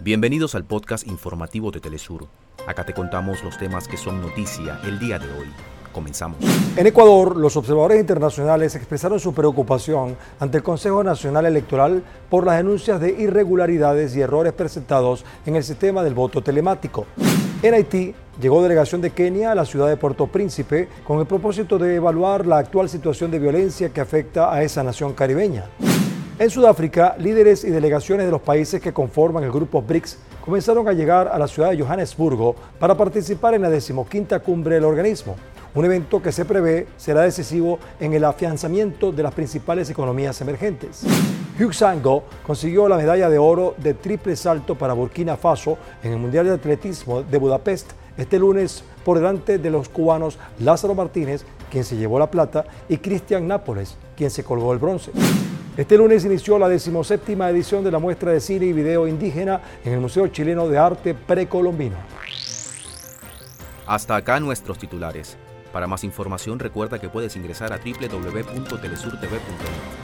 Bienvenidos al podcast informativo de Telesur. Acá te contamos los temas que son noticia el día de hoy. Comenzamos. En Ecuador, los observadores internacionales expresaron su preocupación ante el Consejo Nacional Electoral por las denuncias de irregularidades y errores presentados en el sistema del voto telemático. En Haití, llegó delegación de Kenia a la ciudad de Puerto Príncipe con el propósito de evaluar la actual situación de violencia que afecta a esa nación caribeña. En Sudáfrica, líderes y delegaciones de los países que conforman el grupo BRICS comenzaron a llegar a la ciudad de Johannesburgo para participar en la decimoquinta cumbre del organismo, un evento que se prevé será decisivo en el afianzamiento de las principales economías emergentes. Hugh Sango consiguió la medalla de oro de triple salto para Burkina Faso en el Mundial de Atletismo de Budapest este lunes por delante de los cubanos Lázaro Martínez, quien se llevó la plata, y Cristian Nápoles, quien se colgó el bronce. Este lunes inició la decimoséptima edición de la muestra de cine y video indígena en el Museo Chileno de Arte Precolombino. Hasta acá nuestros titulares. Para más información recuerda que puedes ingresar a www.telesurtv.net.